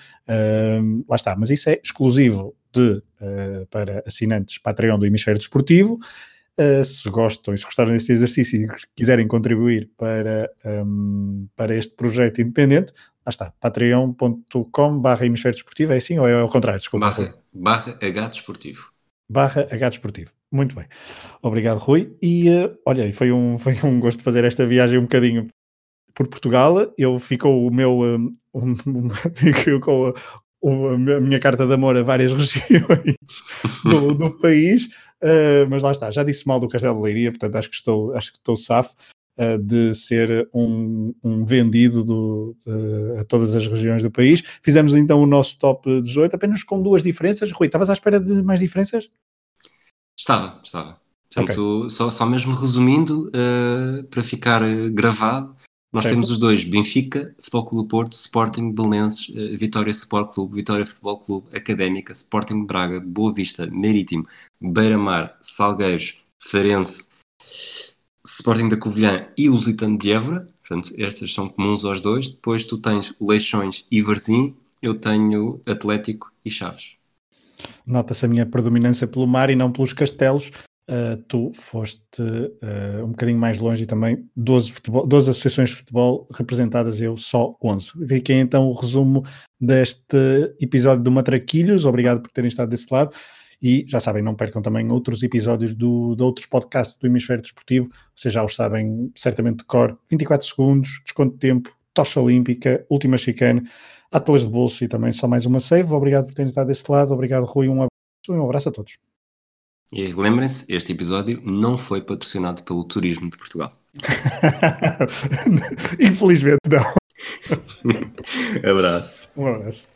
lá está, mas isso é exclusivo de, uh, para assinantes Patreon do Hemisfério Desportivo. Uh, se gostam e se gostaram deste exercício e quiserem contribuir para, um, para este projeto independente, lá está, patreon.com barra hemisfério desportivo, é assim ou é ao contrário? Desculpa. Barra, barra H desportivo. Barra H desportivo. Muito bem. Obrigado, Rui. E uh, olha, foi um, foi um gosto fazer esta viagem um bocadinho por Portugal. Eu ficou o meu um, um, ficou a minha carta de amor a várias regiões do, do país, uh, mas lá está, já disse mal do Castelo de Leiria, portanto acho que estou, acho que estou safo uh, de ser um, um vendido do, uh, a todas as regiões do país. Fizemos então o nosso top 18, apenas com duas diferenças. Rui, estavas à espera de mais diferenças? Estava, estava. Portanto, okay. só, só mesmo resumindo, para ficar gravado, nós certo. temos os dois, Benfica, Futebol Clube Porto, Sporting, Belenenses, eh, Vitória Sport Clube, Vitória Futebol Clube, Académica, Sporting Braga, Boa Vista, Marítimo, Beira-Mar, Salgueiros, Farense, Sporting da Covilhã e Lusitano de Évora. Portanto, estas são comuns aos dois. Depois tu tens Leixões e Varzim, eu tenho Atlético e Chaves. Nota-se a minha predominância pelo mar e não pelos castelos, Uh, tu foste uh, um bocadinho mais longe e também 12, futebol, 12 associações de futebol representadas, eu só 11. Fiquei então o resumo deste episódio do Matraquilhos. Obrigado por terem estado desse lado. E já sabem, não percam também outros episódios do, de outros podcasts do Hemisfério Desportivo. Vocês já os sabem certamente de cor. 24 segundos, desconto de tempo, Tocha Olímpica, Última Chicane, Atlas de Bolso e também só mais uma save. Obrigado por terem estado desse lado. Obrigado, Rui. Um abraço, um abraço a todos. E lembrem-se, este episódio não foi patrocinado pelo Turismo de Portugal. Infelizmente não. abraço. Um abraço.